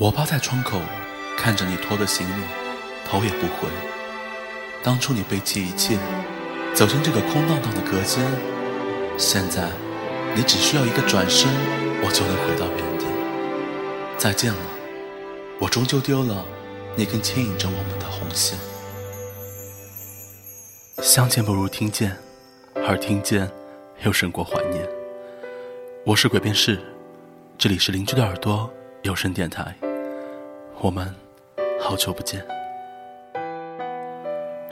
我趴在窗口，看着你拖的行李，头也不回。当初你背弃一切，走进这个空荡荡的隔间，现在你只需要一个转身，我就能回到原点。再见了，我终究丢了那根牵引着我们的红线。相见不如听见，而听见又胜过怀念。我是鬼辩士，这里是邻居的耳朵有声电台。我们好久不见。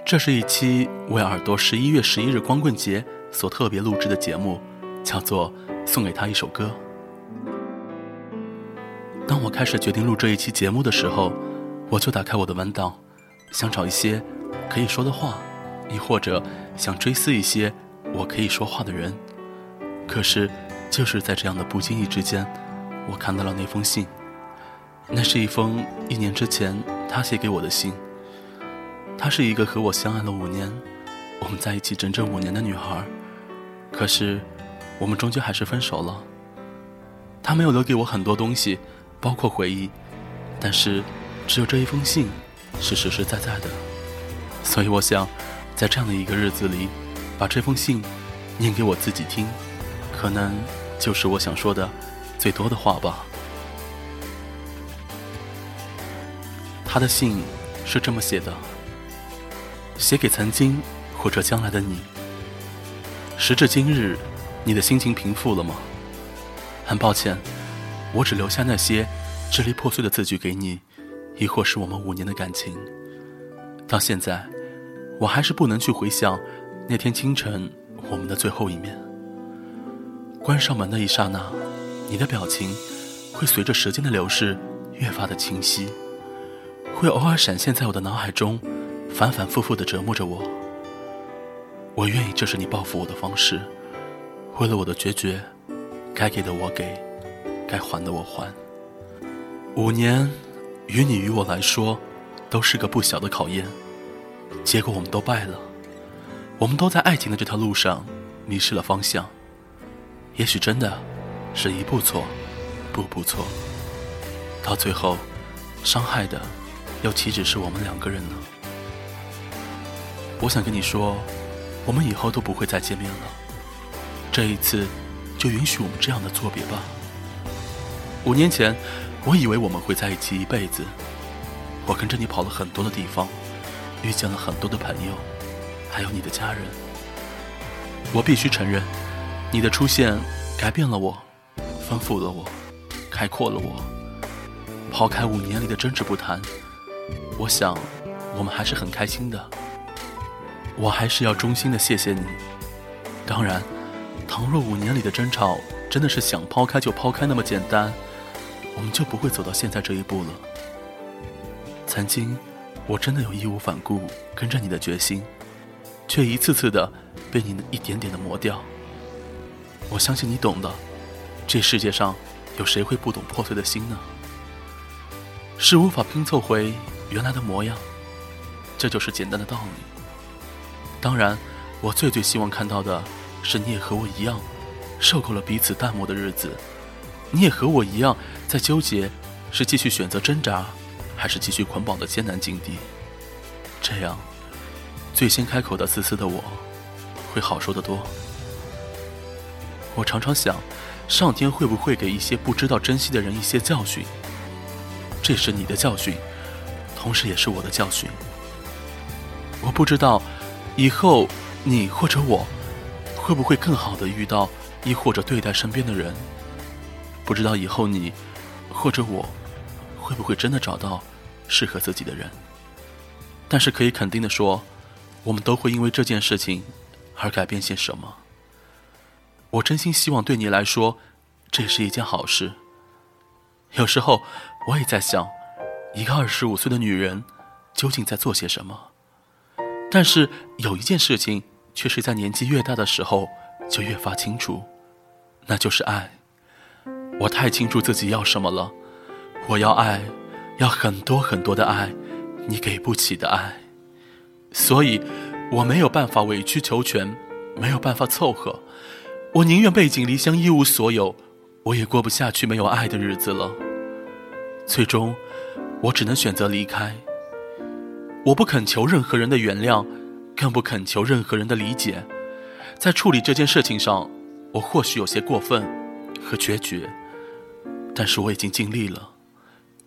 这是一期为耳朵十一月十一日光棍节所特别录制的节目，叫做《送给他一首歌》。当我开始决定录这一期节目的时候，我就打开我的文档，想找一些可以说的话，亦或者想追思一些我可以说话的人。可是，就是在这样的不经意之间，我看到了那封信。那是一封一年之前他写给我的信。她是一个和我相爱了五年，我们在一起整整五年的女孩，可是我们终究还是分手了。她没有留给我很多东西，包括回忆，但是只有这一封信是实实在在的。所以我想，在这样的一个日子里，把这封信念给我自己听，可能就是我想说的最多的话吧。他的信是这么写的：写给曾经或者将来的你。时至今日，你的心情平复了吗？很抱歉，我只留下那些支离破碎的字句给你，亦或是我们五年的感情。到现在，我还是不能去回想那天清晨我们的最后一面。关上门的一刹那，你的表情会随着时间的流逝越发的清晰。会偶尔闪现在我的脑海中，反反复复的折磨着我。我愿意这是你报复我的方式，为了我的决绝，该给的我给，该还的我还。五年，于你于我来说，都是个不小的考验。结果我们都败了，我们都在爱情的这条路上迷失了方向。也许真的，是一步错，步步错，到最后，伤害的。又岂止是我们两个人呢？我想跟你说，我们以后都不会再见面了。这一次，就允许我们这样的作别吧。五年前，我以为我们会在一起一辈子。我跟着你跑了很多的地方，遇见了很多的朋友，还有你的家人。我必须承认，你的出现改变了我，丰富了我，开阔了我。抛开五年里的争执不谈。我想，我们还是很开心的。我还是要衷心的谢谢你。当然，倘若五年里的争吵真的是想抛开就抛开那么简单，我们就不会走到现在这一步了。曾经，我真的有义无反顾跟着你的决心，却一次次的被你一点点的磨掉。我相信你懂的。这世界上有谁会不懂破碎的心呢？是无法拼凑回。原来的模样，这就是简单的道理。当然，我最最希望看到的是，你也和我一样，受够了彼此淡漠的日子；你也和我一样，在纠结是继续选择挣扎，还是继续捆绑的艰难境地。这样，最先开口的自私的我，会好受得多。我常常想，上天会不会给一些不知道珍惜的人一些教训？这是你的教训。同时也是我的教训。我不知道，以后你或者我，会不会更好的遇到，亦或者对待身边的人。不知道以后你，或者我，会不会真的找到适合自己的人。但是可以肯定的说，我们都会因为这件事情而改变些什么。我真心希望对你来说，这是一件好事。有时候我也在想。一个二十五岁的女人，究竟在做些什么？但是有一件事情，却是在年纪越大的时候就越发清楚，那就是爱。我太清楚自己要什么了，我要爱，要很多很多的爱，你给不起的爱。所以，我没有办法委曲求全，没有办法凑合，我宁愿背井离乡一无所有，我也过不下去没有爱的日子了。最终，我只能选择离开。我不恳求任何人的原谅，更不恳求任何人的理解。在处理这件事情上，我或许有些过分和决绝，但是我已经尽力了，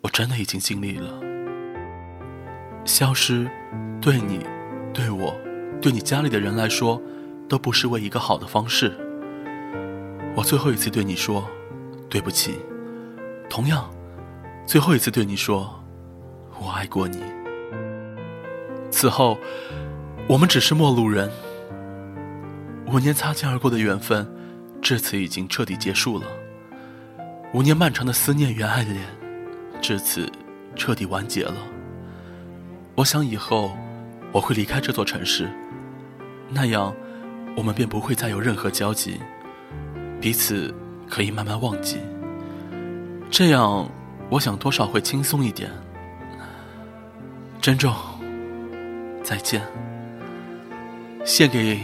我真的已经尽力了。消失，对你、对我、对你家里的人来说，都不失为一个好的方式。我最后一次对你说对不起，同样，最后一次对你说我爱过你。此后，我们只是陌路人。五年擦肩而过的缘分，至此已经彻底结束了。五年漫长的思念与爱恋，至此彻底完结了。我想以后我会离开这座城市，那样我们便不会再有任何交集，彼此可以慢慢忘记。这样，我想多少会轻松一点。珍重，再见。献给。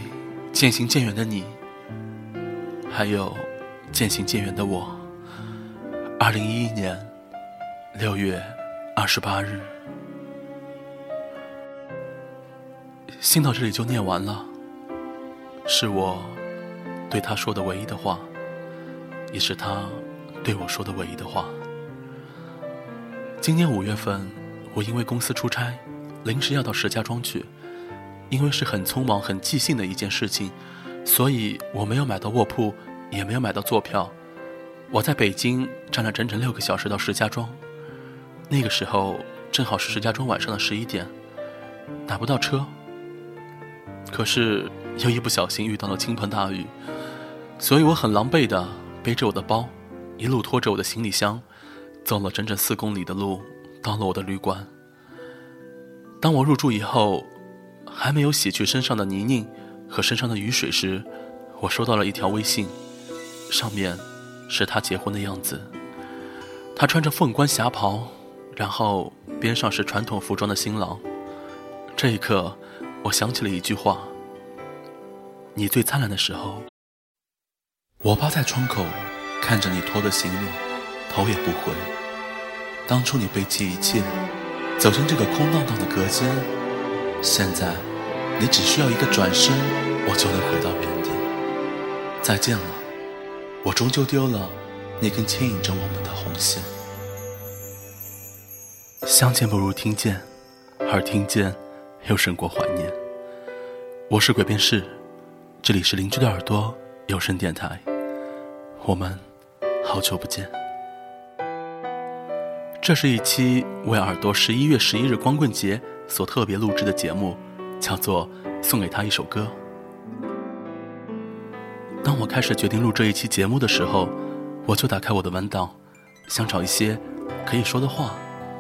渐行渐远的你，还有渐行渐远的我。二零一一年六月二十八日，信到这里就念完了。是我对他说的唯一的话，也是他对我说的唯一的话。今年五月份，我因为公司出差，临时要到石家庄去。因为是很匆忙、很即兴的一件事情，所以我没有买到卧铺，也没有买到坐票。我在北京站了整整六个小时到石家庄，那个时候正好是石家庄晚上的十一点，打不到车。可是又一不小心遇到了倾盆大雨，所以我很狼狈的背着我的包，一路拖着我的行李箱，走了整整四公里的路，到了我的旅馆。当我入住以后。还没有洗去身上的泥泞和身上的雨水时，我收到了一条微信，上面是他结婚的样子。他穿着凤冠霞袍，然后边上是传统服装的新郎。这一刻，我想起了一句话：“你最灿烂的时候。”我趴在窗口，看着你拖的行李，头也不回。当初你背弃一切，走进这个空荡荡的隔间，现在。你只需要一个转身，我就能回到原地。再见了，我终究丢了那根牵引着我们的红线。相见不如听见，而听见又胜过怀念。我是鬼边士，这里是邻居的耳朵有声电台。我们好久不见。这是一期为耳朵十一月十一日光棍节所特别录制的节目。叫做送给他一首歌。当我开始决定录这一期节目的时候，我就打开我的文档，想找一些可以说的话，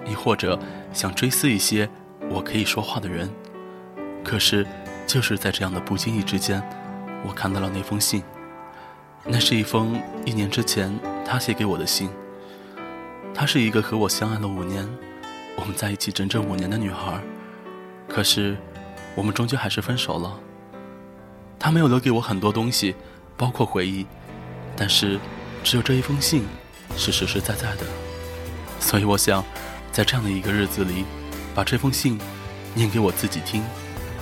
亦或者想追思一些我可以说话的人。可是，就是在这样的不经意之间，我看到了那封信。那是一封一年之前他写给我的信。她是一个和我相爱了五年，我们在一起整整五年的女孩。可是。我们终究还是分手了。她没有留给我很多东西，包括回忆，但是只有这一封信是实实在在的。所以我想，在这样的一个日子里，把这封信念给我自己听，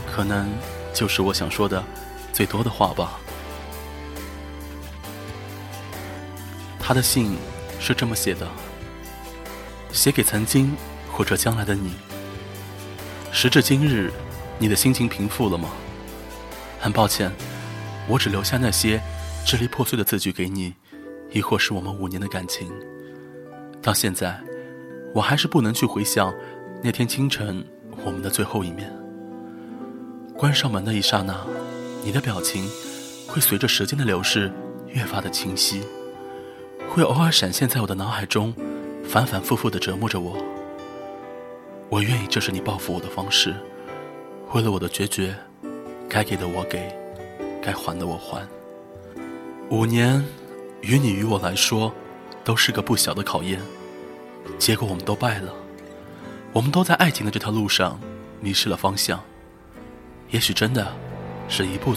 可能就是我想说的最多的话吧。他的信是这么写的：写给曾经或者将来的你。时至今日。你的心情平复了吗？很抱歉，我只留下那些支离破碎的字句给你，亦或是我们五年的感情。到现在，我还是不能去回想那天清晨我们的最后一面。关上门的一刹那，你的表情会随着时间的流逝越发的清晰，会偶尔闪现在我的脑海中，反反复复的折磨着我。我愿意这是你报复我的方式。为了我的决绝，该给的我给，该还的我还。五年，于你于我来说，都是个不小的考验。结果我们都败了，我们都在爱情的这条路上迷失了方向。也许真的是一步。